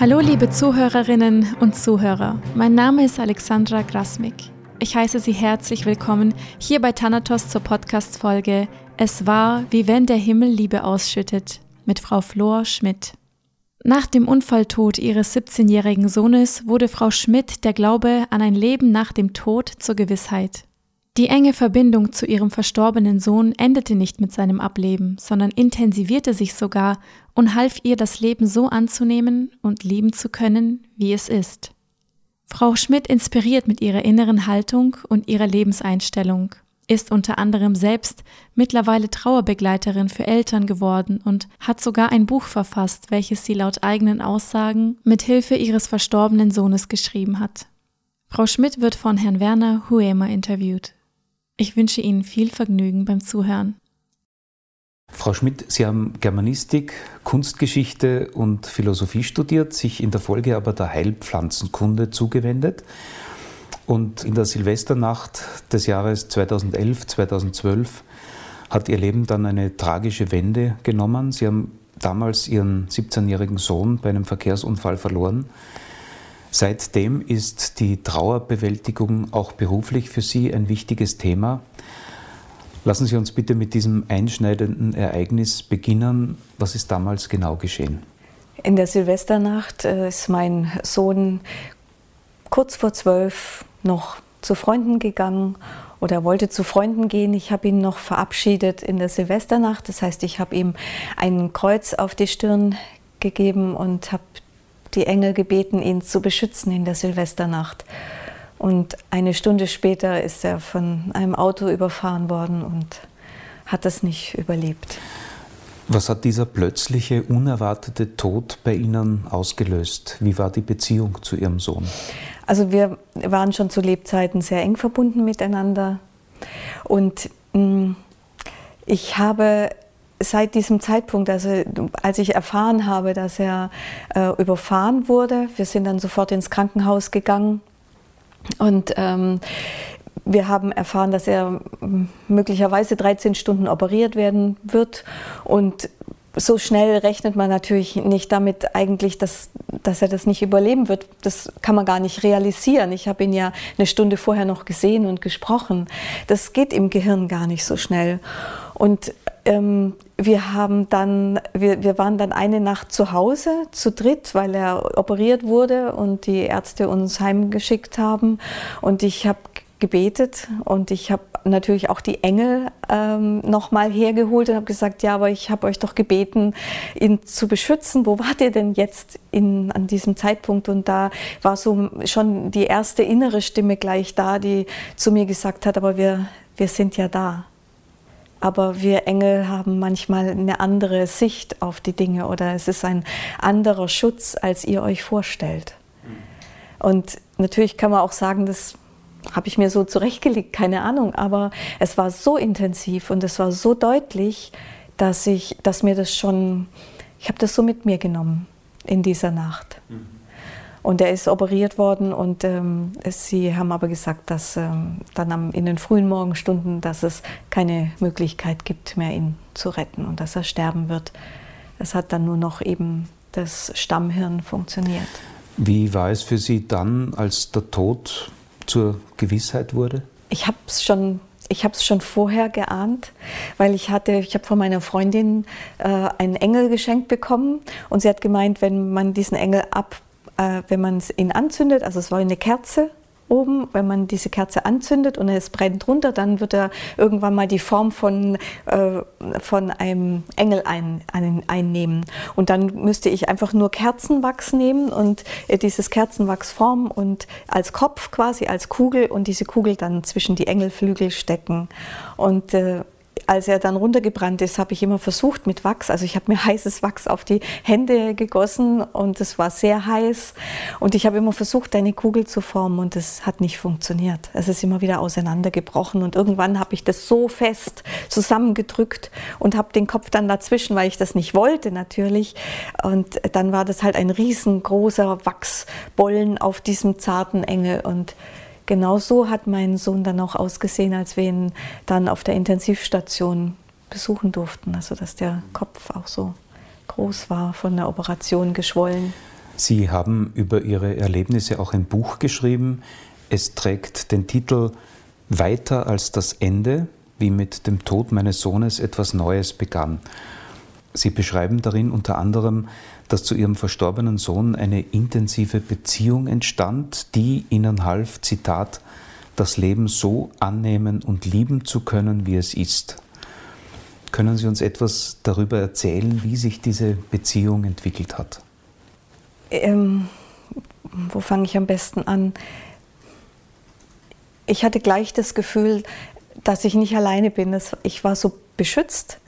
Hallo liebe Zuhörerinnen und Zuhörer, mein Name ist Alexandra Grasmik. Ich heiße Sie herzlich willkommen hier bei Thanatos zur Podcast-Folge Es war, wie wenn der Himmel Liebe ausschüttet mit Frau Flor Schmidt. Nach dem Unfalltod ihres 17-jährigen Sohnes wurde Frau Schmidt der Glaube an ein Leben nach dem Tod zur Gewissheit. Die enge Verbindung zu ihrem verstorbenen Sohn endete nicht mit seinem Ableben, sondern intensivierte sich sogar und half ihr, das Leben so anzunehmen und lieben zu können, wie es ist. Frau Schmidt inspiriert mit ihrer inneren Haltung und ihrer Lebenseinstellung, ist unter anderem selbst mittlerweile Trauerbegleiterin für Eltern geworden und hat sogar ein Buch verfasst, welches sie laut eigenen Aussagen mit Hilfe ihres verstorbenen Sohnes geschrieben hat. Frau Schmidt wird von Herrn Werner Huemer interviewt. Ich wünsche Ihnen viel Vergnügen beim Zuhören. Frau Schmidt, Sie haben Germanistik, Kunstgeschichte und Philosophie studiert, sich in der Folge aber der Heilpflanzenkunde zugewendet. Und in der Silvesternacht des Jahres 2011, 2012 hat Ihr Leben dann eine tragische Wende genommen. Sie haben damals Ihren 17-jährigen Sohn bei einem Verkehrsunfall verloren. Seitdem ist die Trauerbewältigung auch beruflich für Sie ein wichtiges Thema. Lassen Sie uns bitte mit diesem einschneidenden Ereignis beginnen. Was ist damals genau geschehen? In der Silvesternacht äh, ist mein Sohn kurz vor zwölf noch zu Freunden gegangen oder wollte zu Freunden gehen. Ich habe ihn noch verabschiedet in der Silvesternacht. Das heißt, ich habe ihm ein Kreuz auf die Stirn gegeben und habe die Engel gebeten, ihn zu beschützen in der Silvesternacht. Und eine Stunde später ist er von einem Auto überfahren worden und hat das nicht überlebt. Was hat dieser plötzliche, unerwartete Tod bei Ihnen ausgelöst? Wie war die Beziehung zu Ihrem Sohn? Also wir waren schon zu Lebzeiten sehr eng verbunden miteinander. Und mm, ich habe seit diesem Zeitpunkt, also als ich erfahren habe, dass er äh, überfahren wurde, wir sind dann sofort ins Krankenhaus gegangen und ähm, wir haben erfahren, dass er möglicherweise 13 Stunden operiert werden wird und so schnell rechnet man natürlich nicht damit eigentlich, dass, dass er das nicht überleben wird. Das kann man gar nicht realisieren. Ich habe ihn ja eine Stunde vorher noch gesehen und gesprochen. Das geht im Gehirn gar nicht so schnell. Und ähm, wir haben dann, wir, wir waren dann eine Nacht zu Hause zu dritt, weil er operiert wurde und die Ärzte uns heimgeschickt haben. Und ich habe gebetet und ich habe natürlich auch die Engel ähm, nochmal hergeholt und habe gesagt, ja, aber ich habe euch doch gebeten, ihn zu beschützen. Wo wart ihr denn jetzt in, an diesem Zeitpunkt? Und da war so schon die erste innere Stimme gleich da, die zu mir gesagt hat, aber wir, wir sind ja da. Aber wir Engel haben manchmal eine andere Sicht auf die Dinge oder es ist ein anderer Schutz, als ihr euch vorstellt. Und natürlich kann man auch sagen, das habe ich mir so zurechtgelegt, keine Ahnung, aber es war so intensiv und es war so deutlich, dass ich, dass mir das schon, ich habe das so mit mir genommen in dieser Nacht. Mhm. Und er ist operiert worden und ähm, sie haben aber gesagt, dass ähm, dann am, in den frühen Morgenstunden, dass es keine Möglichkeit gibt mehr, ihn zu retten und dass er sterben wird. Es hat dann nur noch eben das Stammhirn funktioniert. Wie war es für Sie dann, als der Tod zur Gewissheit wurde? Ich habe es schon ich habe es schon vorher geahnt, weil ich hatte, ich habe von meiner Freundin äh, einen Engel geschenkt bekommen und sie hat gemeint, wenn man diesen Engel ab äh, wenn man ihn anzündet, also es war eine Kerze oben, wenn man diese Kerze anzündet und es brennt runter, dann wird er irgendwann mal die Form von, äh, von einem Engel ein, ein, einnehmen. Und dann müsste ich einfach nur Kerzenwachs nehmen und äh, dieses Kerzenwachs formen und als Kopf quasi, als Kugel und diese Kugel dann zwischen die Engelflügel stecken. Und äh, als er dann runtergebrannt ist, habe ich immer versucht mit Wachs, also ich habe mir heißes Wachs auf die Hände gegossen und es war sehr heiß. Und ich habe immer versucht, eine Kugel zu formen und es hat nicht funktioniert. Es ist immer wieder auseinandergebrochen und irgendwann habe ich das so fest zusammengedrückt und habe den Kopf dann dazwischen, weil ich das nicht wollte natürlich. Und dann war das halt ein riesengroßer Wachsbollen auf diesem zarten Engel und genau so hat mein Sohn dann auch ausgesehen, als wir ihn dann auf der Intensivstation besuchen durften. Also dass der Kopf auch so groß war, von der Operation geschwollen. Sie haben über Ihre Erlebnisse auch ein Buch geschrieben. Es trägt den Titel Weiter als das Ende, wie mit dem Tod meines Sohnes etwas Neues begann. Sie beschreiben darin unter anderem, dass zu Ihrem verstorbenen Sohn eine intensive Beziehung entstand, die Ihnen half, Zitat, das Leben so annehmen und lieben zu können, wie es ist. Können Sie uns etwas darüber erzählen, wie sich diese Beziehung entwickelt hat? Ähm, wo fange ich am besten an? Ich hatte gleich das Gefühl, dass ich nicht alleine bin. Ich war so beschützt.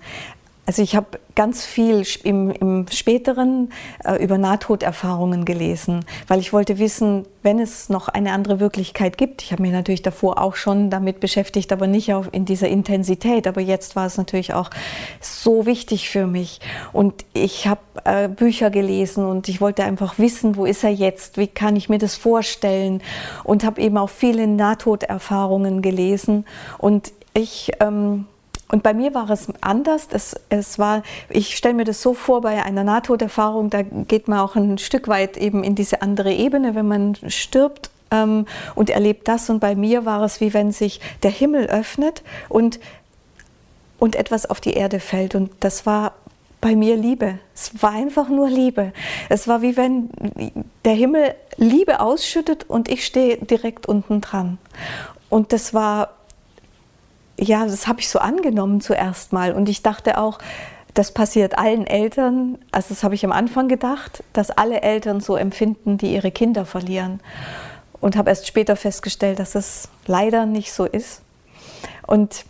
Also ich habe ganz viel im, im späteren äh, über Nahtoderfahrungen gelesen, weil ich wollte wissen, wenn es noch eine andere Wirklichkeit gibt. Ich habe mich natürlich davor auch schon damit beschäftigt, aber nicht auf, in dieser Intensität. Aber jetzt war es natürlich auch so wichtig für mich. Und ich habe äh, Bücher gelesen und ich wollte einfach wissen, wo ist er jetzt? Wie kann ich mir das vorstellen? Und habe eben auch viele Nahtoderfahrungen gelesen. Und ich ähm, und bei mir war es anders. Es, es war, ich stelle mir das so vor, bei einer Nahtoderfahrung, da geht man auch ein Stück weit eben in diese andere Ebene, wenn man stirbt ähm, und erlebt das. Und bei mir war es wie wenn sich der Himmel öffnet und, und etwas auf die Erde fällt. Und das war bei mir Liebe. Es war einfach nur Liebe. Es war wie wenn der Himmel Liebe ausschüttet und ich stehe direkt unten dran. Und das war ja, das habe ich so angenommen zuerst mal. Und ich dachte auch, das passiert allen Eltern, also das habe ich am Anfang gedacht, dass alle Eltern so empfinden, die ihre Kinder verlieren. Und habe erst später festgestellt, dass es leider nicht so ist. Und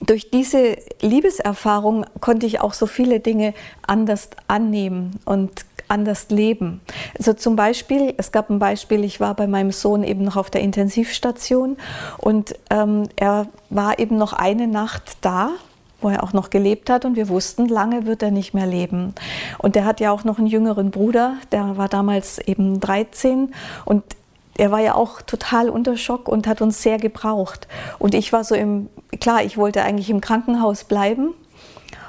durch diese Liebeserfahrung konnte ich auch so viele Dinge anders annehmen und anders leben. Also zum Beispiel, es gab ein Beispiel, ich war bei meinem Sohn eben noch auf der Intensivstation und ähm, er war eben noch eine Nacht da wo er auch noch gelebt hat und wir wussten, lange wird er nicht mehr leben. Und er hat ja auch noch einen jüngeren Bruder, der war damals eben 13 und er war ja auch total unter Schock und hat uns sehr gebraucht. Und ich war so im, klar, ich wollte eigentlich im Krankenhaus bleiben,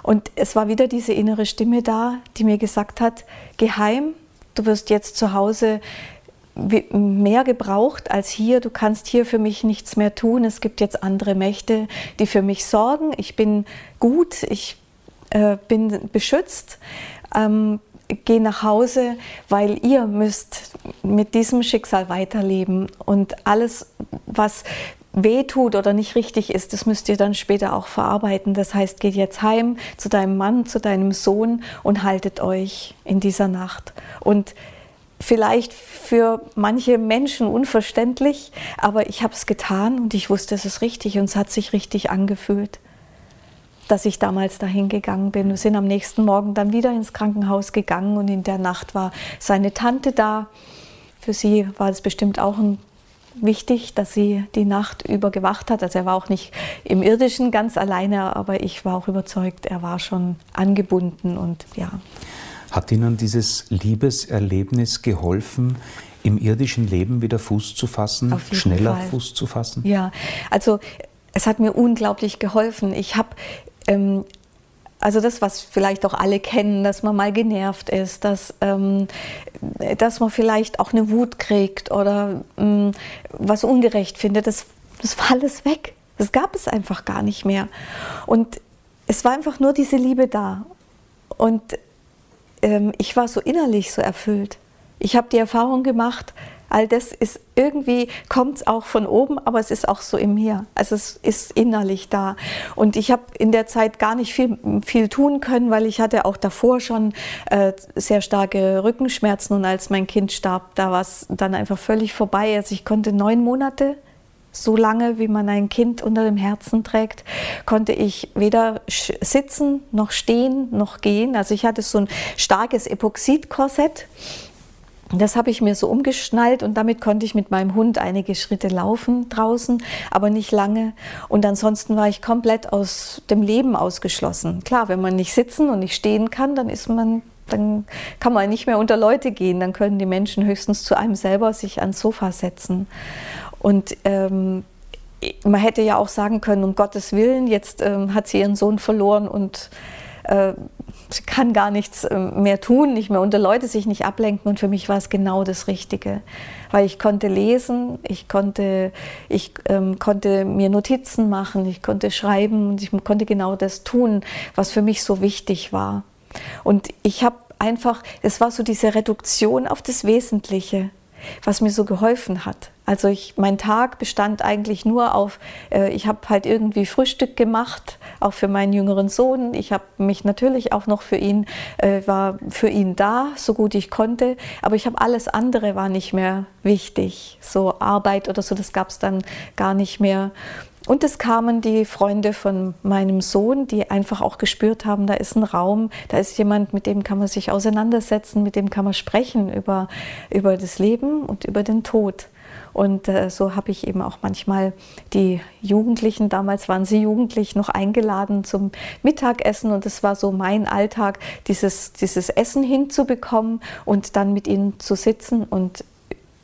und es war wieder diese innere Stimme da, die mir gesagt hat, geheim, du wirst jetzt zu Hause mehr gebraucht als hier. Du kannst hier für mich nichts mehr tun. Es gibt jetzt andere Mächte, die für mich sorgen. Ich bin gut, ich äh, bin beschützt. Ähm, geh nach Hause, weil ihr müsst mit diesem Schicksal weiterleben. Und alles, was wehtut oder nicht richtig ist, das müsst ihr dann später auch verarbeiten. Das heißt, geht jetzt heim zu deinem Mann, zu deinem Sohn und haltet euch in dieser Nacht. Und vielleicht für manche Menschen unverständlich, aber ich habe es getan und ich wusste, es ist richtig und es hat sich richtig angefühlt, dass ich damals dahin gegangen bin. Wir sind am nächsten Morgen dann wieder ins Krankenhaus gegangen und in der Nacht war seine Tante da. Für sie war es bestimmt auch ein wichtig, dass sie die Nacht über gewacht hat. Also er war auch nicht im irdischen ganz alleine, aber ich war auch überzeugt, er war schon angebunden und ja. Hat Ihnen dieses Liebeserlebnis geholfen, im irdischen Leben wieder Fuß zu fassen, schneller Fall. Fuß zu fassen? Ja, also es hat mir unglaublich geholfen. Ich habe ähm, also das, was vielleicht auch alle kennen, dass man mal genervt ist, dass, ähm, dass man vielleicht auch eine Wut kriegt oder ähm, was ungerecht findet, das, das war alles weg. Das gab es einfach gar nicht mehr. Und es war einfach nur diese Liebe da. Und ähm, ich war so innerlich so erfüllt. Ich habe die Erfahrung gemacht, all das ist irgendwie, kommt es auch von oben, aber es ist auch so in mir. Also es ist innerlich da. Und ich habe in der Zeit gar nicht viel, viel tun können, weil ich hatte auch davor schon äh, sehr starke Rückenschmerzen und als mein Kind starb, da war es dann einfach völlig vorbei. Also ich konnte neun Monate so lange, wie man ein Kind unter dem Herzen trägt, konnte ich weder sitzen, noch stehen, noch gehen. Also ich hatte so ein starkes Epoxidkorsett das habe ich mir so umgeschnallt und damit konnte ich mit meinem Hund einige Schritte laufen draußen, aber nicht lange. Und ansonsten war ich komplett aus dem Leben ausgeschlossen. Klar, wenn man nicht sitzen und nicht stehen kann, dann ist man, dann kann man nicht mehr unter Leute gehen. Dann können die Menschen höchstens zu einem selber sich ans Sofa setzen. Und ähm, man hätte ja auch sagen können, um Gottes Willen, jetzt ähm, hat sie ihren Sohn verloren und äh, kann gar nichts äh, mehr tun, nicht mehr unter Leute sich nicht ablenken. Und für mich war es genau das Richtige, weil ich konnte lesen, ich konnte, ich ähm, konnte mir Notizen machen, ich konnte schreiben und ich konnte genau das tun, was für mich so wichtig war. Und ich habe einfach, es war so diese Reduktion auf das Wesentliche was mir so geholfen hat. Also ich, mein Tag bestand eigentlich nur auf, äh, ich habe halt irgendwie Frühstück gemacht, auch für meinen jüngeren Sohn. Ich habe mich natürlich auch noch für ihn, äh, war für ihn da, so gut ich konnte. Aber ich habe alles andere war nicht mehr wichtig. So Arbeit oder so, das gab es dann gar nicht mehr. Und es kamen die Freunde von meinem Sohn, die einfach auch gespürt haben, da ist ein Raum, da ist jemand, mit dem kann man sich auseinandersetzen, mit dem kann man sprechen über, über das Leben und über den Tod. Und äh, so habe ich eben auch manchmal die Jugendlichen, damals waren sie jugendlich, noch eingeladen zum Mittagessen. Und es war so mein Alltag, dieses, dieses Essen hinzubekommen und dann mit ihnen zu sitzen und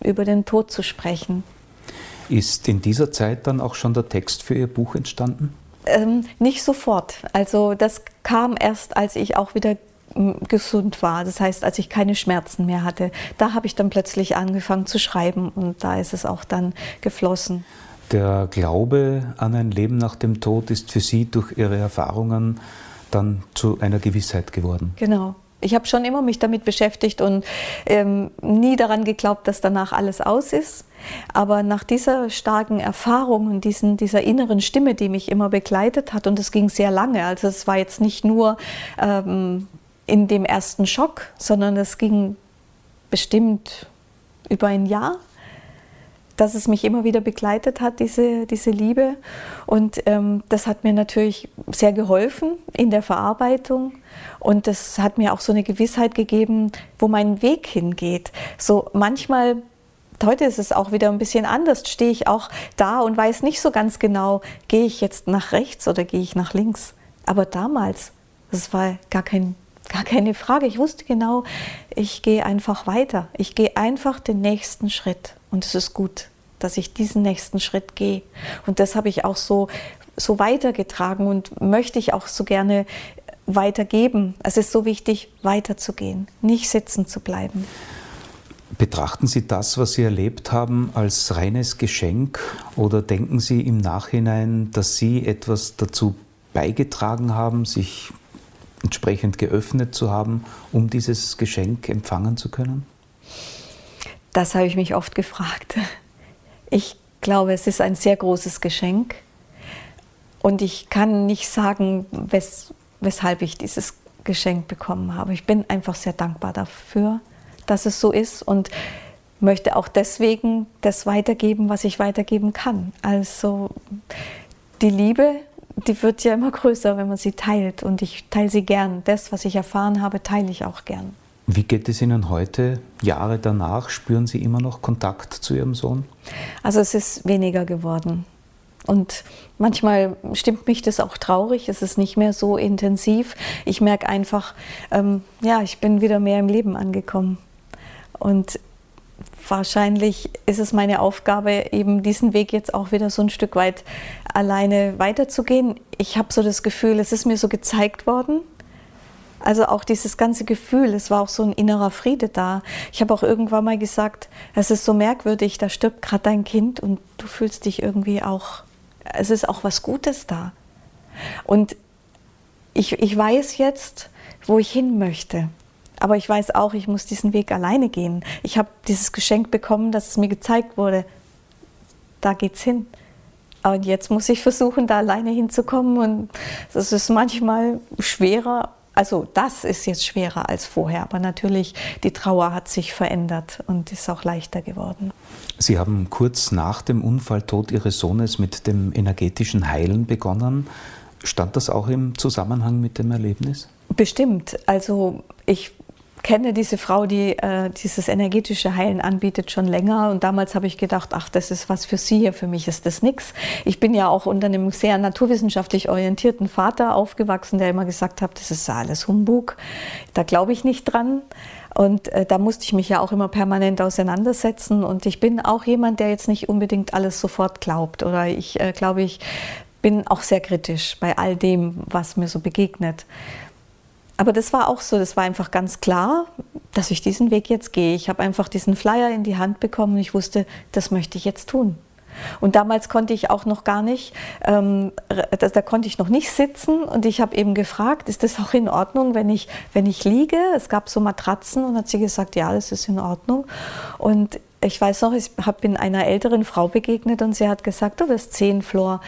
über den Tod zu sprechen. Ist in dieser Zeit dann auch schon der Text für Ihr Buch entstanden? Ähm, nicht sofort. Also das kam erst, als ich auch wieder hm, gesund war. Das heißt, als ich keine Schmerzen mehr hatte, da habe ich dann plötzlich angefangen zu schreiben und da ist es auch dann geflossen. Der Glaube an ein Leben nach dem Tod ist für Sie durch Ihre Erfahrungen dann zu einer Gewissheit geworden. Genau. Ich habe schon immer mich damit beschäftigt und ähm, nie daran geglaubt, dass danach alles aus ist. Aber nach dieser starken Erfahrung und diesen, dieser inneren Stimme, die mich immer begleitet hat, und es ging sehr lange, also es war jetzt nicht nur ähm, in dem ersten Schock, sondern es ging bestimmt über ein Jahr, dass es mich immer wieder begleitet hat, diese, diese Liebe. Und ähm, das hat mir natürlich sehr geholfen in der Verarbeitung. Und das hat mir auch so eine Gewissheit gegeben, wo mein Weg hingeht. So manchmal Heute ist es auch wieder ein bisschen anders. Stehe ich auch da und weiß nicht so ganz genau, gehe ich jetzt nach rechts oder gehe ich nach links. Aber damals, das war gar, kein, gar keine Frage. Ich wusste genau, ich gehe einfach weiter. Ich gehe einfach den nächsten Schritt. Und es ist gut, dass ich diesen nächsten Schritt gehe. Und das habe ich auch so, so weitergetragen und möchte ich auch so gerne weitergeben. Es ist so wichtig, weiterzugehen, nicht sitzen zu bleiben. Betrachten Sie das, was Sie erlebt haben, als reines Geschenk oder denken Sie im Nachhinein, dass Sie etwas dazu beigetragen haben, sich entsprechend geöffnet zu haben, um dieses Geschenk empfangen zu können? Das habe ich mich oft gefragt. Ich glaube, es ist ein sehr großes Geschenk und ich kann nicht sagen, wes weshalb ich dieses Geschenk bekommen habe. Ich bin einfach sehr dankbar dafür dass es so ist und möchte auch deswegen das weitergeben, was ich weitergeben kann. Also die Liebe, die wird ja immer größer, wenn man sie teilt und ich teile sie gern. Das, was ich erfahren habe, teile ich auch gern. Wie geht es Ihnen heute, Jahre danach? Spüren Sie immer noch Kontakt zu Ihrem Sohn? Also es ist weniger geworden. Und manchmal stimmt mich das auch traurig. Es ist nicht mehr so intensiv. Ich merke einfach, ähm, ja, ich bin wieder mehr im Leben angekommen. Und wahrscheinlich ist es meine Aufgabe, eben diesen Weg jetzt auch wieder so ein Stück weit alleine weiterzugehen. Ich habe so das Gefühl, es ist mir so gezeigt worden. Also auch dieses ganze Gefühl, es war auch so ein innerer Friede da. Ich habe auch irgendwann mal gesagt, es ist so merkwürdig, da stirbt gerade dein Kind und du fühlst dich irgendwie auch, es ist auch was Gutes da. Und ich, ich weiß jetzt, wo ich hin möchte. Aber ich weiß auch, ich muss diesen Weg alleine gehen. Ich habe dieses Geschenk bekommen, dass es mir gezeigt wurde, da geht's hin. Und jetzt muss ich versuchen, da alleine hinzukommen. Und das ist manchmal schwerer. Also das ist jetzt schwerer als vorher. Aber natürlich, die Trauer hat sich verändert und ist auch leichter geworden. Sie haben kurz nach dem Unfalltod Ihres Sohnes mit dem energetischen Heilen begonnen. Stand das auch im Zusammenhang mit dem Erlebnis? Bestimmt. Also ich kenne diese Frau, die äh, dieses energetische Heilen anbietet, schon länger. Und damals habe ich gedacht, ach, das ist was für Sie, für mich ist das nichts. Ich bin ja auch unter einem sehr naturwissenschaftlich orientierten Vater aufgewachsen, der immer gesagt hat, das ist alles Humbug. Da glaube ich nicht dran. Und äh, da musste ich mich ja auch immer permanent auseinandersetzen. Und ich bin auch jemand, der jetzt nicht unbedingt alles sofort glaubt. Oder ich äh, glaube, ich bin auch sehr kritisch bei all dem, was mir so begegnet. Aber das war auch so, das war einfach ganz klar, dass ich diesen Weg jetzt gehe. Ich habe einfach diesen Flyer in die Hand bekommen und ich wusste, das möchte ich jetzt tun. Und damals konnte ich auch noch gar nicht, ähm, da, da, konnte ich noch nicht sitzen und ich habe eben gefragt, ist das auch in Ordnung, wenn ich, wenn ich liege? Es gab so Matratzen und hat sie gesagt, ja, das ist in Ordnung. Und ich weiß noch, ich bin einer älteren Frau begegnet und sie hat gesagt, du wirst zehn Flor.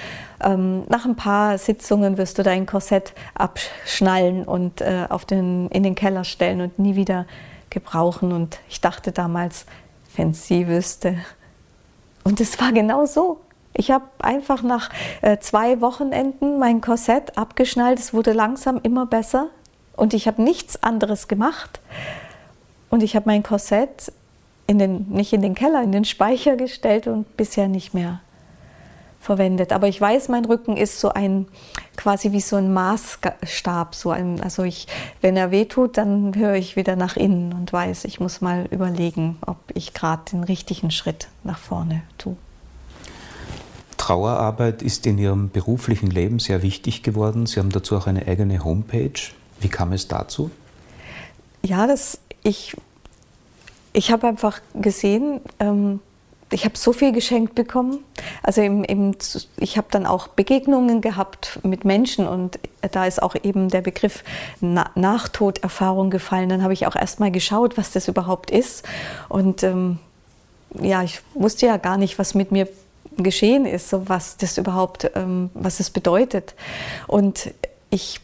Ähm, nach ein paar Sitzungen wirst du dein Korsett abschnallen und äh, auf den, in den Keller stellen und nie wieder gebrauchen. Und ich dachte damals, wenn sie wüsste. Und es war genau so. Ich habe einfach nach äh, zwei Wochenenden mein Korsett abgeschnallt. Es wurde langsam immer besser und ich habe nichts anderes gemacht. Und ich habe mein Korsett in den, nicht in den Keller, in den Speicher gestellt und bisher nicht mehr verwendet. Aber ich weiß, mein Rücken ist so ein quasi wie so ein Maßstab. So ein, also ich, wenn er wehtut, dann höre ich wieder nach innen und weiß, ich muss mal überlegen, ob ich gerade den richtigen Schritt nach vorne tue. Trauerarbeit ist in Ihrem beruflichen Leben sehr wichtig geworden. Sie haben dazu auch eine eigene Homepage. Wie kam es dazu? Ja, das, ich ich habe einfach gesehen, ähm, ich habe so viel geschenkt bekommen. Also im, im, ich habe dann auch Begegnungen gehabt mit Menschen und da ist auch eben der Begriff Na Nachtoderfahrung gefallen. Dann habe ich auch erst mal geschaut, was das überhaupt ist. Und ähm, ja, ich wusste ja gar nicht, was mit mir geschehen ist, so was das überhaupt, ähm, was es bedeutet. Und ich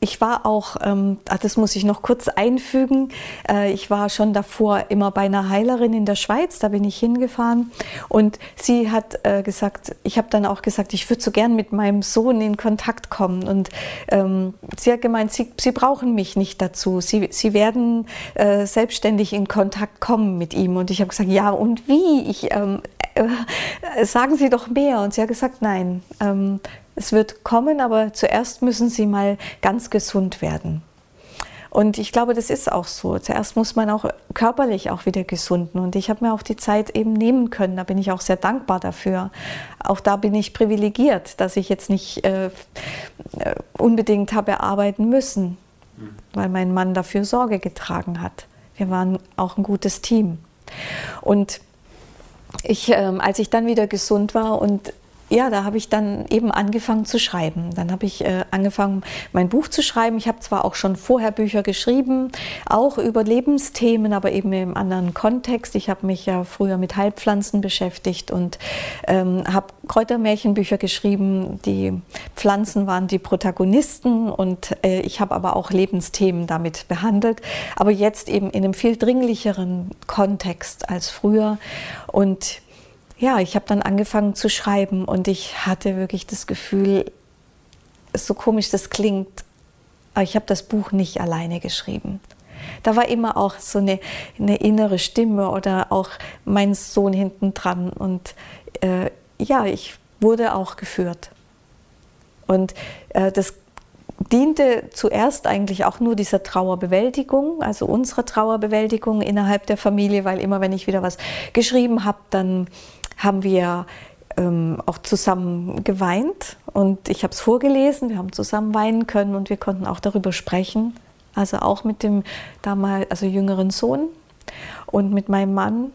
ich war auch, ähm, ah, das muss ich noch kurz einfügen, äh, ich war schon davor immer bei einer Heilerin in der Schweiz, da bin ich hingefahren. Und sie hat äh, gesagt, ich habe dann auch gesagt, ich würde so gern mit meinem Sohn in Kontakt kommen. Und ähm, sie hat gemeint, sie, sie brauchen mich nicht dazu, sie, sie werden äh, selbstständig in Kontakt kommen mit ihm. Und ich habe gesagt, ja und wie? Ich, ähm, äh, sagen Sie doch mehr. Und sie hat gesagt, nein, ähm, es wird kommen, aber zuerst müssen sie mal ganz gesund werden. Und ich glaube, das ist auch so. Zuerst muss man auch körperlich auch wieder gesunden. Und ich habe mir auch die Zeit eben nehmen können. Da bin ich auch sehr dankbar dafür. Auch da bin ich privilegiert, dass ich jetzt nicht äh, äh unbedingt habe arbeiten müssen, weil mein Mann dafür Sorge getragen hat. Wir waren auch ein gutes Team. Und ich, äh, als ich dann wieder gesund war und ja, da habe ich dann eben angefangen zu schreiben. Dann habe ich äh, angefangen, mein Buch zu schreiben. Ich habe zwar auch schon vorher Bücher geschrieben, auch über Lebensthemen, aber eben im anderen Kontext. Ich habe mich ja früher mit Heilpflanzen beschäftigt und ähm, habe Kräutermärchenbücher geschrieben. Die Pflanzen waren die Protagonisten und äh, ich habe aber auch Lebensthemen damit behandelt. Aber jetzt eben in einem viel dringlicheren Kontext als früher. Und ja, ich habe dann angefangen zu schreiben und ich hatte wirklich das Gefühl, so komisch das klingt, aber ich habe das Buch nicht alleine geschrieben. Da war immer auch so eine, eine innere Stimme oder auch mein Sohn hinten dran. Und äh, ja, ich wurde auch geführt. Und äh, das diente zuerst eigentlich auch nur dieser Trauerbewältigung, also unserer Trauerbewältigung innerhalb der Familie, weil immer wenn ich wieder was geschrieben habe, dann haben wir ähm, auch zusammen geweint und ich habe es vorgelesen, wir haben zusammen weinen können und wir konnten auch darüber sprechen. Also auch mit dem damals, also jüngeren Sohn und mit meinem Mann.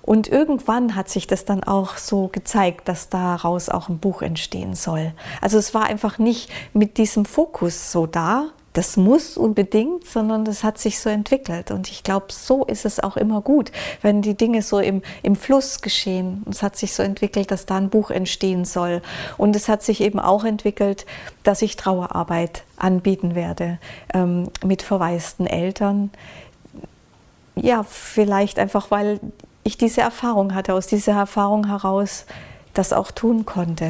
Und irgendwann hat sich das dann auch so gezeigt, dass daraus auch ein Buch entstehen soll. Also es war einfach nicht mit diesem Fokus so da, das muss unbedingt, sondern das hat sich so entwickelt. Und ich glaube, so ist es auch immer gut, wenn die Dinge so im, im Fluss geschehen. Es hat sich so entwickelt, dass da ein Buch entstehen soll. Und es hat sich eben auch entwickelt, dass ich Trauerarbeit anbieten werde ähm, mit verwaisten Eltern. Ja, vielleicht einfach, weil ich diese Erfahrung hatte, aus dieser Erfahrung heraus das auch tun konnte.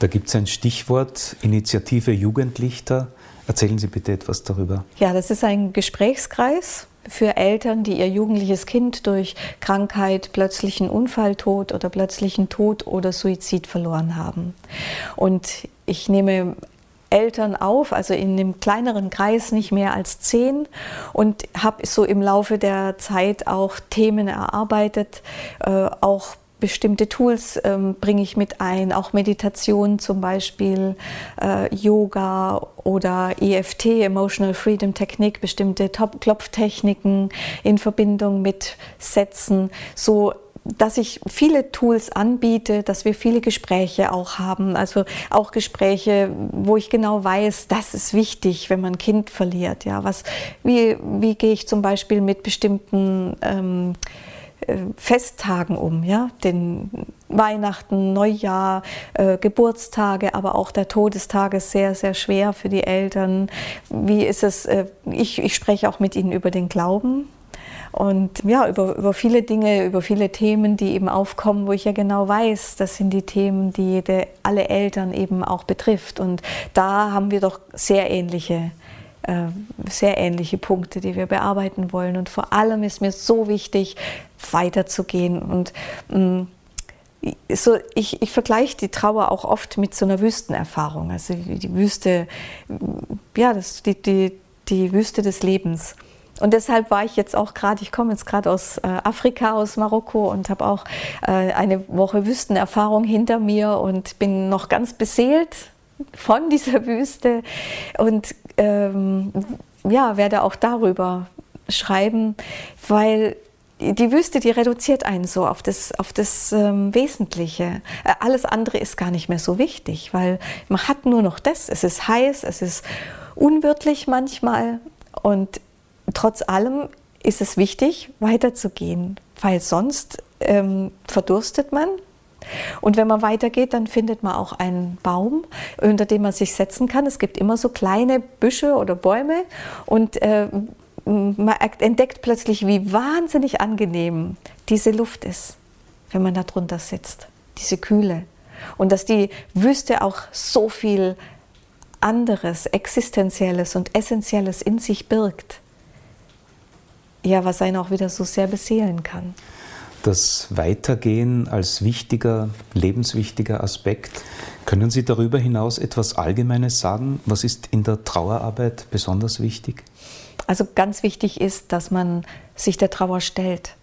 Da gibt es ein Stichwort, Initiative Jugendlichter. Erzählen Sie bitte etwas darüber. Ja, das ist ein Gesprächskreis für Eltern, die ihr jugendliches Kind durch Krankheit, plötzlichen Unfalltod oder plötzlichen Tod oder Suizid verloren haben. Und ich nehme Eltern auf, also in einem kleineren Kreis, nicht mehr als zehn, und habe so im Laufe der Zeit auch Themen erarbeitet, äh, auch bestimmte Tools ähm, bringe ich mit ein, auch Meditation zum Beispiel, äh, Yoga oder EFT, Emotional Freedom Technik, bestimmte Klopftechniken in Verbindung mit Sätzen, so dass ich viele Tools anbiete, dass wir viele Gespräche auch haben. Also auch Gespräche, wo ich genau weiß, das ist wichtig, wenn man ein Kind verliert. Ja, was, wie, wie gehe ich zum Beispiel mit bestimmten ähm, äh, Festtagen um, ja, den Weihnachten, Neujahr, äh, Geburtstage, aber auch der Todestag ist sehr, sehr schwer für die Eltern. Wie ist es, äh, ich, ich spreche auch mit ihnen über den Glauben, und ja, über, über viele Dinge, über viele Themen, die eben aufkommen, wo ich ja genau weiß, das sind die Themen, die jede, alle Eltern eben auch betrifft. Und da haben wir doch sehr ähnliche äh, sehr ähnliche Punkte, die wir bearbeiten wollen. Und vor allem ist mir so wichtig, weiterzugehen. Und mh, mm, so, ich, ich vergleiche die Trauer auch oft mit so einer Wüstenerfahrung. Also die Wüste, ja, das, die, die, die Wüste des Lebens. Und deshalb war ich jetzt auch gerade, ich komme jetzt gerade aus äh, Afrika, aus Marokko und habe auch äh, eine Woche Wüstenerfahrung hinter mir und bin noch ganz beseelt von dieser Wüste und ähm, ja, werde auch darüber schreiben, weil die Wüste, die reduziert einen so auf das, auf das ähm, Wesentliche. Äh, alles andere ist gar nicht mehr so wichtig, weil man hat nur noch das. Es ist heiß, es ist unwirtlich manchmal und trotz allem ist es wichtig, weiterzugehen, weil sonst ähm, verdurstet man. Und wenn man weitergeht, dann findet man auch einen Baum, unter dem man sich setzen kann. Es gibt immer so kleine Büsche oder Bäume und äh, man entdeckt plötzlich, wie wahnsinnig angenehm diese Luft ist, wenn man da drunter sitzt, diese Kühle. Und dass die Wüste auch so viel anderes, Existenzielles und Essentielles in sich birgt ja, was einen auch wieder so sehr beseelen kann. Das Weitergehen als wichtiger, lebenswichtiger Aspekt. Können Sie darüber hinaus etwas Allgemeines sagen? Was ist in der Trauerarbeit besonders wichtig? Also ganz wichtig ist, dass man sich der Trauer stellt.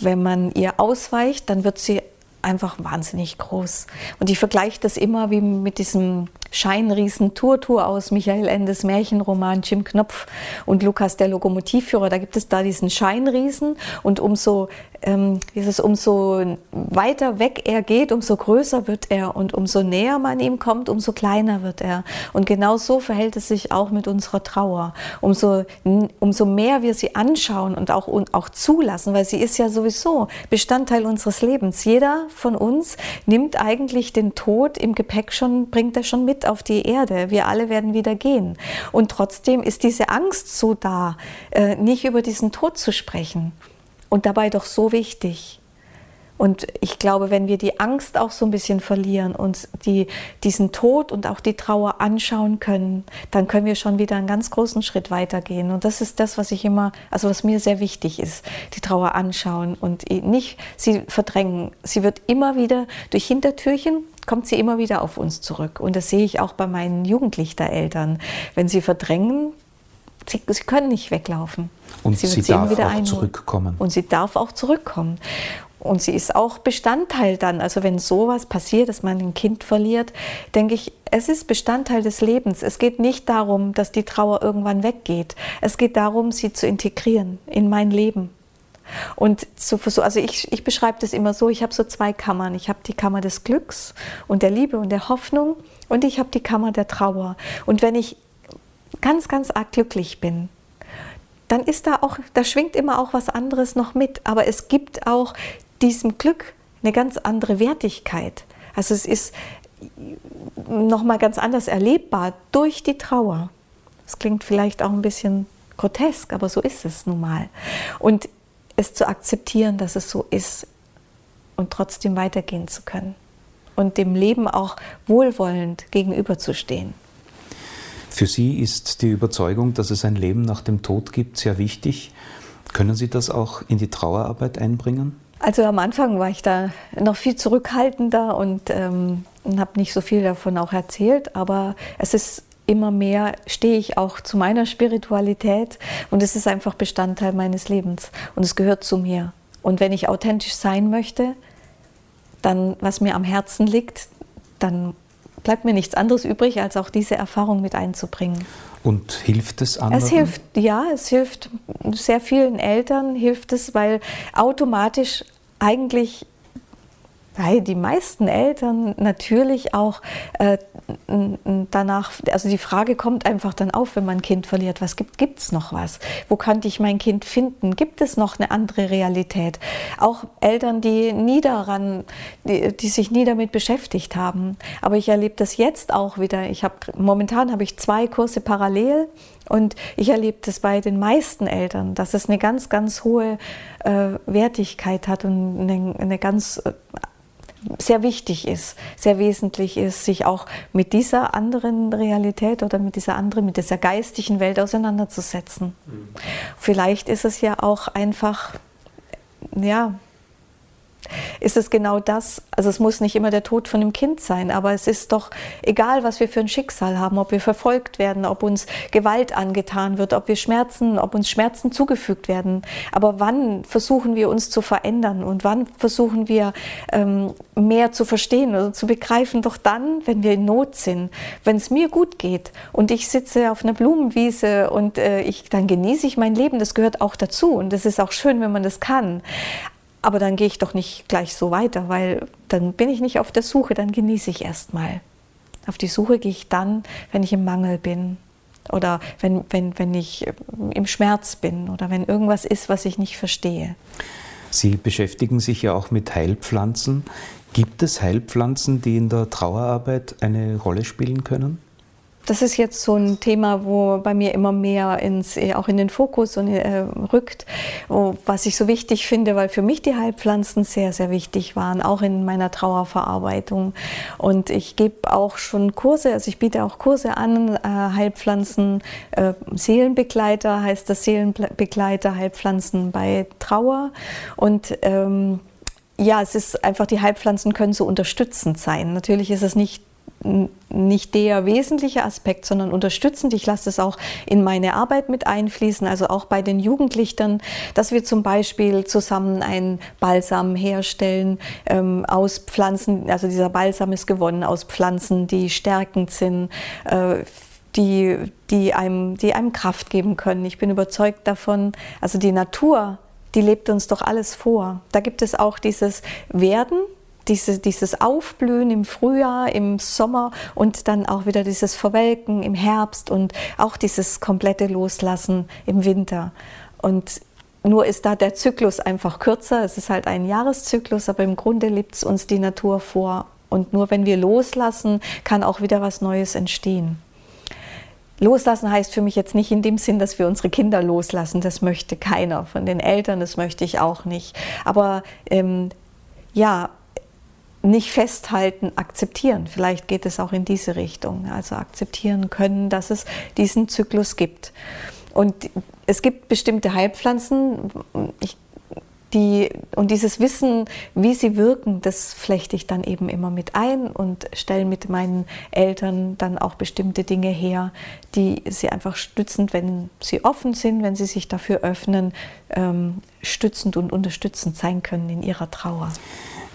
Wenn man ihr ausweicht, dann wird sie einfach wahnsinnig groß. Und ich vergleiche das immer wie mit diesem Scheinriesen Turtur aus Michael Endes Märchenroman Jim Knopf und Lukas der Lokomotivführer. Da gibt es da diesen Scheinriesen und umso ähm, dieses, umso weiter weg er geht, umso größer wird er und umso näher man ihm kommt, umso kleiner wird er. Und genau so verhält es sich auch mit unserer Trauer. Umso, umso mehr wir sie anschauen und auch, und auch zulassen, weil sie ist ja sowieso Bestandteil unseres Lebens. Jeder von uns nimmt eigentlich den Tod im Gepäck schon, bringt er schon mit auf die Erde. Wir alle werden wieder gehen. Und trotzdem ist diese Angst so da, äh, nicht über diesen Tod zu sprechen und dabei doch so wichtig. Und ich glaube, wenn wir die Angst auch so ein bisschen verlieren und die, diesen Tod und auch die Trauer anschauen können, dann können wir schon wieder einen ganz großen Schritt weitergehen. Und das ist das, was ich immer, also was mir sehr wichtig ist, die Trauer anschauen und nicht sie verdrängen. Sie wird immer wieder durch Hintertürchen kommt sie immer wieder auf uns zurück. Und das sehe ich auch bei meinen Jugendlichtereltern. Wenn sie verdrängen, Sie, sie können nicht weglaufen. Und sie, sie darf auch einholen. zurückkommen. Und sie darf auch zurückkommen. Und sie ist auch Bestandteil dann. Also wenn sowas passiert, dass man ein Kind verliert, denke ich, es ist Bestandteil des Lebens. Es geht nicht darum, dass die Trauer irgendwann weggeht. Es geht darum, sie zu integrieren in mein Leben. Und so, also ich, ich beschreibe das immer so, ich habe so zwei Kammern. Ich habe die Kammer des Glücks und der Liebe und der Hoffnung und ich habe die Kammer der Trauer. Und wenn ich ganz, ganz arg glücklich bin, dann ist da auch, da schwingt immer auch was anderes noch mit. Aber es gibt auch diesem Glück eine ganz andere Wertigkeit. Also es ist nochmal ganz anders erlebbar durch die Trauer. Das klingt vielleicht auch ein bisschen grotesk, aber so ist es nun mal. Und es zu akzeptieren, dass es so ist und trotzdem weitergehen zu können und dem Leben auch wohlwollend gegenüberzustehen. Für Sie ist die Überzeugung, dass es ein Leben nach dem Tod gibt, sehr wichtig. Können Sie das auch in die Trauerarbeit einbringen? Also am Anfang war ich da noch viel zurückhaltender und ähm, habe nicht so viel davon auch erzählt, aber es ist immer mehr, stehe ich auch zu meiner Spiritualität und es ist einfach Bestandteil meines Lebens und es gehört zu mir. Und wenn ich authentisch sein möchte, dann, was mir am Herzen liegt, dann bleibt mir nichts anderes übrig, als auch diese Erfahrung mit einzubringen. Und hilft es anderen? Es hilft, ja, es hilft sehr vielen Eltern, hilft es, weil automatisch eigentlich weil die meisten Eltern natürlich auch äh, danach, also die Frage kommt einfach dann auf, wenn man ein Kind verliert, was gibt es noch was? Wo könnte ich mein Kind finden? Gibt es noch eine andere Realität? Auch Eltern, die nie daran, die, die sich nie damit beschäftigt haben. Aber ich erlebe das jetzt auch wieder. Ich habe momentan habe ich zwei Kurse parallel und ich erlebe das bei den meisten Eltern, dass es eine ganz, ganz hohe äh, Wertigkeit hat und eine, eine ganz äh, sehr wichtig ist, sehr wesentlich ist, sich auch mit dieser anderen Realität oder mit dieser anderen, mit dieser geistigen Welt auseinanderzusetzen. Mhm. Vielleicht ist es ja auch einfach, ja, ist es genau das, also es muss nicht immer der Tod von dem Kind sein, aber es ist doch egal, was wir für ein Schicksal haben, ob wir verfolgt werden, ob uns Gewalt angetan wird, ob wir Schmerzen, ob uns Schmerzen zugefügt werden. Aber wann versuchen wir uns zu verändern und wann versuchen wir ähm, mehr zu verstehen oder zu begreifen? Doch dann, wenn wir in Not sind, wenn es mir gut geht und ich sitze auf einer Blumenwiese und äh, ich, dann genieße ich mein Leben, das gehört auch dazu und es ist auch schön, wenn man das kann. Aber dann gehe ich doch nicht gleich so weiter, weil dann bin ich nicht auf der Suche, dann genieße ich erstmal. Auf die Suche gehe ich dann, wenn ich im Mangel bin oder wenn, wenn, wenn ich im Schmerz bin oder wenn irgendwas ist, was ich nicht verstehe. Sie beschäftigen sich ja auch mit Heilpflanzen. Gibt es Heilpflanzen, die in der Trauerarbeit eine Rolle spielen können? Das ist jetzt so ein Thema, wo bei mir immer mehr ins, äh, auch in den Fokus und, äh, rückt, was ich so wichtig finde, weil für mich die Heilpflanzen sehr, sehr wichtig waren, auch in meiner Trauerverarbeitung. Und ich gebe auch schon Kurse, also ich biete auch Kurse an, äh, Heilpflanzen, äh, Seelenbegleiter heißt das Seelenbegleiter, Heilpflanzen bei Trauer. Und ähm, ja, es ist einfach, die Heilpflanzen können so unterstützend sein. Natürlich ist es nicht nicht der wesentliche Aspekt, sondern unterstützend. Ich lasse es auch in meine Arbeit mit einfließen, also auch bei den Jugendlichtern, dass wir zum Beispiel zusammen einen Balsam herstellen ähm, aus Pflanzen. Also dieser Balsam ist gewonnen aus Pflanzen, die stärkend sind. Äh, die, die, einem, die einem Kraft geben können. Ich bin überzeugt davon, also die Natur, die lebt uns doch alles vor. Da gibt es auch dieses Werden, diese, dieses Aufblühen im Frühjahr, im Sommer und dann auch wieder dieses Verwelken im Herbst und auch dieses komplette Loslassen im Winter. Und nur ist da der Zyklus einfach kürzer. Es ist halt ein Jahreszyklus, aber im Grunde lebt es uns die Natur vor. Und nur wenn wir loslassen, kann auch wieder was Neues entstehen. Loslassen heißt für mich jetzt nicht in dem Sinn, dass wir unsere Kinder loslassen. Das möchte keiner von den Eltern, das möchte ich auch nicht. Aber ähm, ja, nicht festhalten, akzeptieren. Vielleicht geht es auch in diese Richtung. Also akzeptieren können, dass es diesen Zyklus gibt. Und es gibt bestimmte Heilpflanzen, ich, die, und dieses Wissen, wie sie wirken, das flechte ich dann eben immer mit ein und stelle mit meinen Eltern dann auch bestimmte Dinge her, die sie einfach stützend, wenn sie offen sind, wenn sie sich dafür öffnen, ähm, stützend und unterstützend sein können in ihrer Trauer.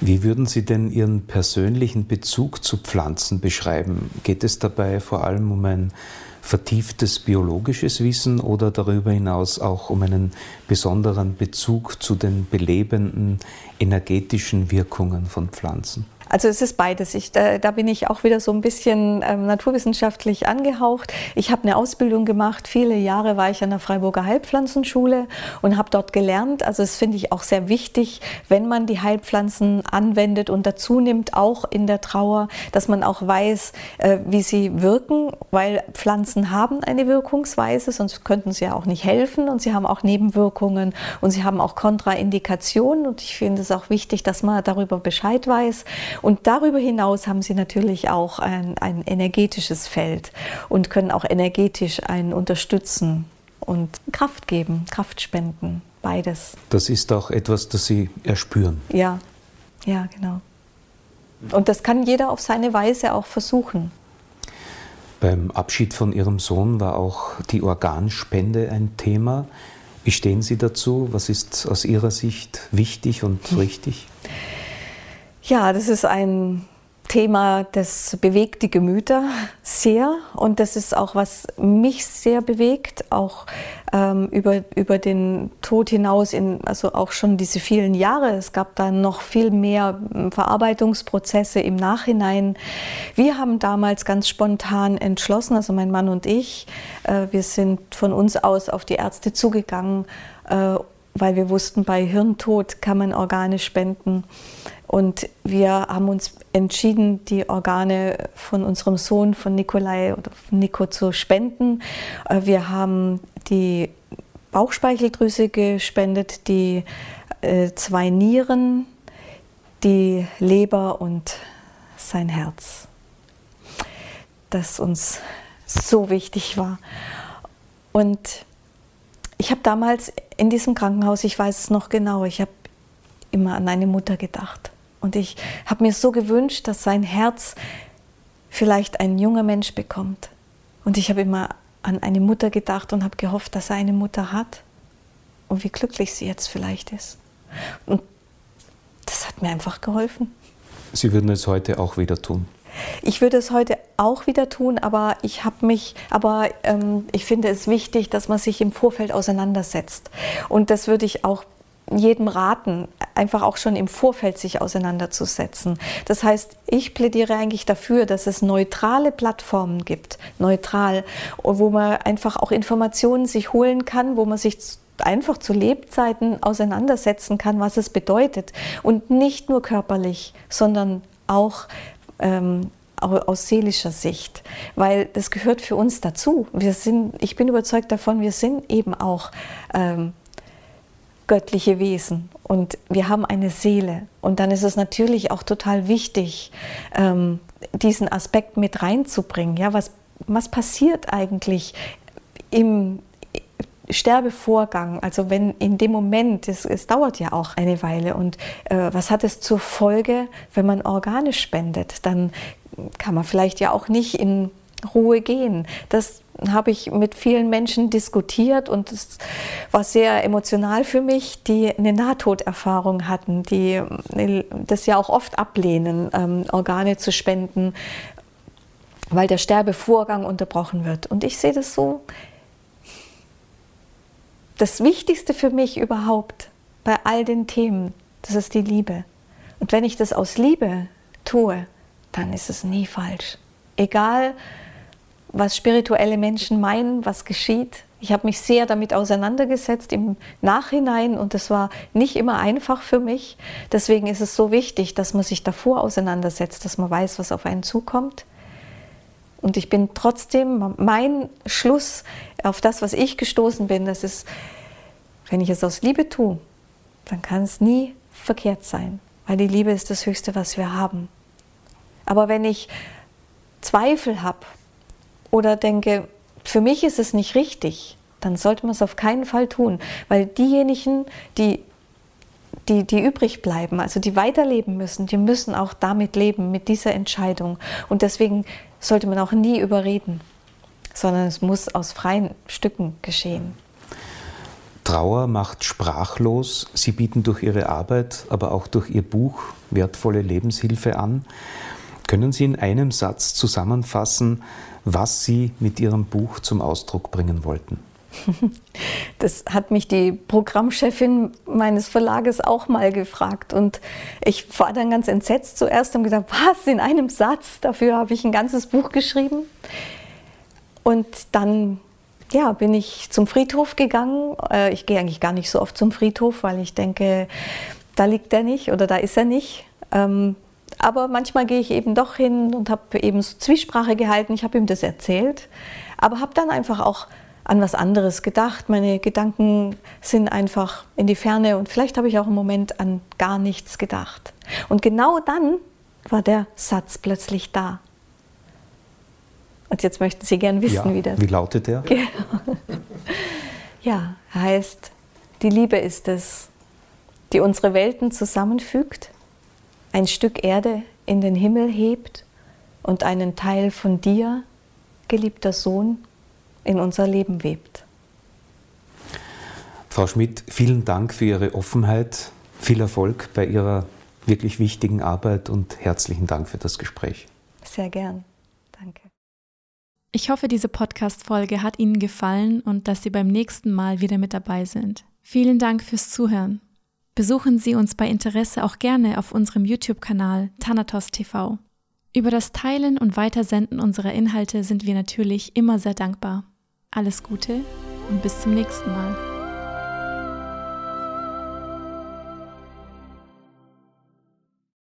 Wie würden Sie denn Ihren persönlichen Bezug zu Pflanzen beschreiben? Geht es dabei vor allem um ein vertieftes biologisches Wissen oder darüber hinaus auch um einen besonderen Bezug zu den belebenden energetischen Wirkungen von Pflanzen? Also es ist beides. Ich, da, da, bin ich auch wieder so ein bisschen ähm, naturwissenschaftlich angehaucht. Ich habe eine Ausbildung gemacht. Viele Jahre war ich an der Freiburger Heilpflanzenschule und habe dort gelernt. Also das finde ich auch sehr wichtig, wenn man die Heilpflanzen anwendet und dazu nimmt, auch in der Trauer, dass man auch weiß, äh, wie sie wirken, weil Pflanzen haben eine Wirkungsweise, sonst könnten sie ja auch nicht helfen und sie haben auch Nebenwirkungen und sie haben auch Kontraindikationen und ich finde es auch wichtig, dass man darüber Bescheid weiß. Und darüber hinaus haben sie natürlich auch ein, ein energetisches Feld und können auch energetisch einen unterstützen und Kraft geben, Kraft spenden, beides. Das ist auch etwas, das Sie erspüren. Ja, ja, genau. Und das kann jeder auf seine Weise auch versuchen. Beim Abschied von Ihrem Sohn war auch die Organspende ein Thema. Wie stehen Sie dazu? Was ist aus Ihrer Sicht wichtig und richtig? Ja, das ist ein Thema, das bewegt die Gemüter sehr und das ist auch, was mich sehr bewegt, auch ähm, über, über den Tod hinaus, in, also auch schon diese vielen Jahre. Es gab da noch viel mehr hm, Verarbeitungsprozesse im Nachhinein. Wir haben damals ganz spontan entschlossen, also mein Mann und ich, äh, wir sind von uns aus auf die Ärzte zugegangen, äh, weil wir wussten, bei Hirntod kann man Organe spenden. Und wir haben uns entschieden, die Organe von unserem Sohn, von Nikolai oder von Nico zu spenden. Äh, wir haben die Bauchspeicheldrüse gespendet, die äh, zwei Nieren, die Leber und sein Herz, das uns so wichtig war. Und ich habe damals in diesem Krankenhaus, ich weiß es noch genau, ich habe immer an eine Mutter gedacht. Und ich habe mir so gewünscht, dass sein Herz vielleicht ein junger Mensch bekommt. Und ich habe immer an eine Mutter gedacht und habe gehofft, dass er eine Mutter hat und wie glücklich sie jetzt vielleicht ist. Und das hat mir einfach geholfen. Sie würden es heute auch wieder tun? Ich würde es heute auch wieder tun, aber ich habe mich, aber ähm, ich finde es wichtig, dass man sich im Vorfeld auseinandersetzt. Und das würde ich auch jedem raten, einfach auch schon im Vorfeld sich auseinanderzusetzen. Das heißt, ich plädiere eigentlich dafür, dass es neutrale Plattformen gibt, neutral, wo man einfach auch Informationen sich holen kann, wo man sich einfach zu Lebzeiten auseinandersetzen kann, was es bedeutet. Und nicht nur körperlich, sondern auch ähm, aus seelischer Sicht, weil das gehört für uns dazu. Wir sind, ich bin überzeugt davon, wir sind eben auch ähm, göttliche Wesen und wir haben eine Seele. Und dann ist es natürlich auch total wichtig, ähm, diesen Aspekt mit reinzubringen. Ja, was, was passiert eigentlich im Sterbevorgang? Also wenn in dem Moment, es, es dauert ja auch eine Weile und äh, was hat es zur Folge, wenn man Organe spendet? Dann kann man vielleicht ja auch nicht in Ruhe gehen. Das habe ich mit vielen Menschen diskutiert und es war sehr emotional für mich, die eine Nahtoderfahrung hatten, die äh, das ja auch oft ablehnen, ähm, Organe zu spenden, weil der Sterbevorgang unterbrochen wird. Und ich sehe das so, das Wichtigste für mich überhaupt bei all den Themen, das ist die Liebe. Und wenn ich das aus Liebe tue, dann ist es nie falsch. Egal, was spirituelle Menschen meinen, was geschieht. Ich habe mich sehr damit auseinandergesetzt im Nachhinein und das war nicht immer einfach für mich. Deswegen ist es so wichtig, dass man sich davor auseinandersetzt, dass man weiß, was auf einen zukommt. Und ich bin trotzdem, mein Schluss auf das, was ich gestoßen bin, das ist, wenn ich es aus Liebe tue, dann kann es nie verkehrt sein, weil die Liebe ist das Höchste, was wir haben. Aber wenn ich Zweifel habe, oder denke, für mich ist es nicht richtig, dann sollte man es auf keinen Fall tun, weil diejenigen, die, die, die übrig bleiben, also die weiterleben müssen, die müssen auch damit leben, mit dieser Entscheidung. Und deswegen sollte man auch nie überreden, sondern es muss aus freien Stücken geschehen. Trauer macht sprachlos. Sie bieten durch Ihre Arbeit, aber auch durch Ihr Buch wertvolle Lebenshilfe an. Können Sie in einem Satz zusammenfassen, was Sie mit Ihrem Buch zum Ausdruck bringen wollten. Das hat mich die Programmchefin meines Verlages auch mal gefragt. Und ich war dann ganz entsetzt zuerst und gesagt, was, in einem Satz? Dafür habe ich ein ganzes Buch geschrieben. Und dann ja, bin ich zum Friedhof gegangen. Äh, ich gehe eigentlich gar nicht so oft zum Friedhof, weil ich denke, da liegt er nicht oder da ist er nicht. Ähm, aber manchmal gehe ich eben doch hin und habe eben so Zwiesprache gehalten. Ich habe ihm das erzählt, aber habe dann einfach auch an was anderes gedacht. Meine Gedanken sind einfach in die Ferne und vielleicht habe ich auch im Moment an gar nichts gedacht. Und genau dann war der Satz plötzlich da. Und jetzt möchten Sie gern wissen, ja, wie das. Wie lautet der? Genau. ja, er heißt, die Liebe ist es, die unsere Welten zusammenfügt ein Stück Erde in den Himmel hebt und einen Teil von dir, geliebter Sohn, in unser Leben webt. Frau Schmidt, vielen Dank für Ihre Offenheit, viel Erfolg bei Ihrer wirklich wichtigen Arbeit und herzlichen Dank für das Gespräch. Sehr gern. Danke. Ich hoffe, diese Podcast-Folge hat Ihnen gefallen und dass Sie beim nächsten Mal wieder mit dabei sind. Vielen Dank fürs Zuhören. Besuchen Sie uns bei Interesse auch gerne auf unserem YouTube-Kanal Thanatos TV. Über das Teilen und Weitersenden unserer Inhalte sind wir natürlich immer sehr dankbar. Alles Gute und bis zum nächsten Mal.